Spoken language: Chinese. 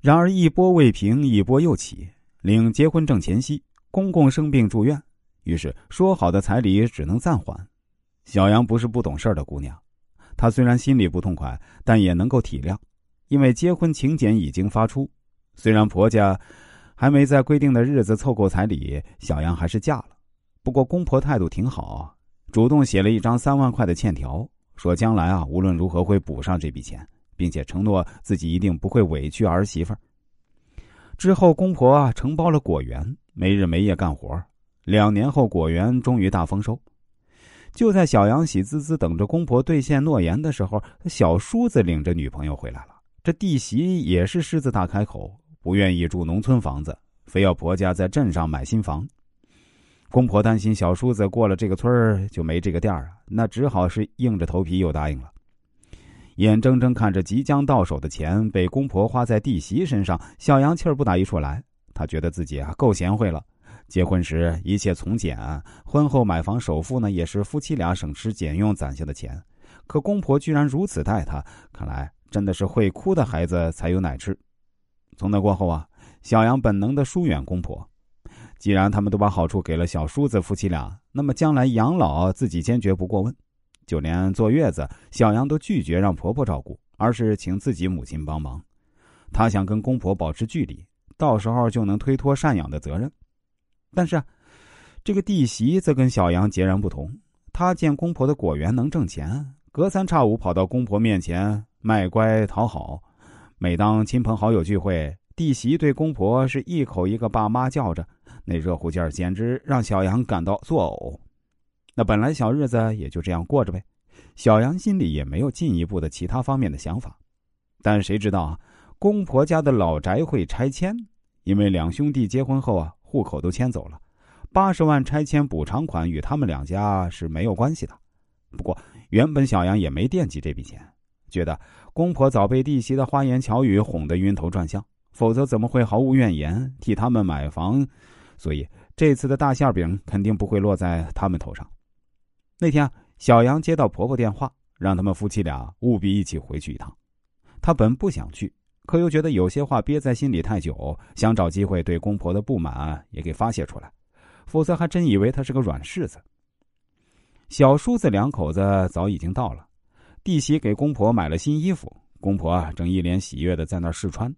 然而一波未平，一波又起。领结婚证前夕，公公生病住院，于是说好的彩礼只能暂缓。小杨不是不懂事的姑娘，她虽然心里不痛快，但也能够体谅，因为结婚请柬已经发出。虽然婆家还没在规定的日子凑够彩礼，小杨还是嫁了。不过公婆态度挺好，主动写了一张三万块的欠条，说将来啊无论如何会补上这笔钱，并且承诺自己一定不会委屈儿媳妇儿。之后，公婆承包了果园，没日没夜干活。两年后，果园终于大丰收。就在小杨喜滋滋等着公婆兑现诺言的时候，小叔子领着女朋友回来了。这弟媳也是狮子大开口，不愿意住农村房子，非要婆家在镇上买新房。公婆担心小叔子过了这个村儿就没这个店儿啊，那只好是硬着头皮又答应了。眼睁睁看着即将到手的钱被公婆花在弟媳身上，小杨气儿不打一处来。他觉得自己啊够贤惠了，结婚时一切从简，婚后买房首付呢也是夫妻俩省吃俭用攒下的钱。可公婆居然如此待他，看来真的是会哭的孩子才有奶吃。从那过后啊，小杨本能的疏远公婆。既然他们都把好处给了小叔子夫妻俩，那么将来养老自己坚决不过问。就连坐月子，小杨都拒绝让婆婆照顾，而是请自己母亲帮忙。她想跟公婆保持距离，到时候就能推脱赡养的责任。但是，这个弟媳则跟小杨截然不同。她见公婆的果园能挣钱，隔三差五跑到公婆面前卖乖讨好。每当亲朋好友聚会，弟媳对公婆是一口一个爸妈叫着，那热乎劲儿简直让小杨感到作呕。那本来小日子也就这样过着呗，小杨心里也没有进一步的其他方面的想法，但谁知道啊，公婆家的老宅会拆迁，因为两兄弟结婚后啊，户口都迁走了，八十万拆迁补偿款与他们两家是没有关系的。不过原本小杨也没惦记这笔钱，觉得公婆早被弟媳的花言巧语哄得晕头转向，否则怎么会毫无怨言替他们买房？所以这次的大馅饼肯定不会落在他们头上。那天，小杨接到婆婆电话，让他们夫妻俩务必一起回去一趟。他本不想去，可又觉得有些话憋在心里太久，想找机会对公婆的不满也给发泄出来，否则还真以为他是个软柿子。小叔子两口子早已经到了，弟媳给公婆买了新衣服，公婆正一脸喜悦的在那试穿。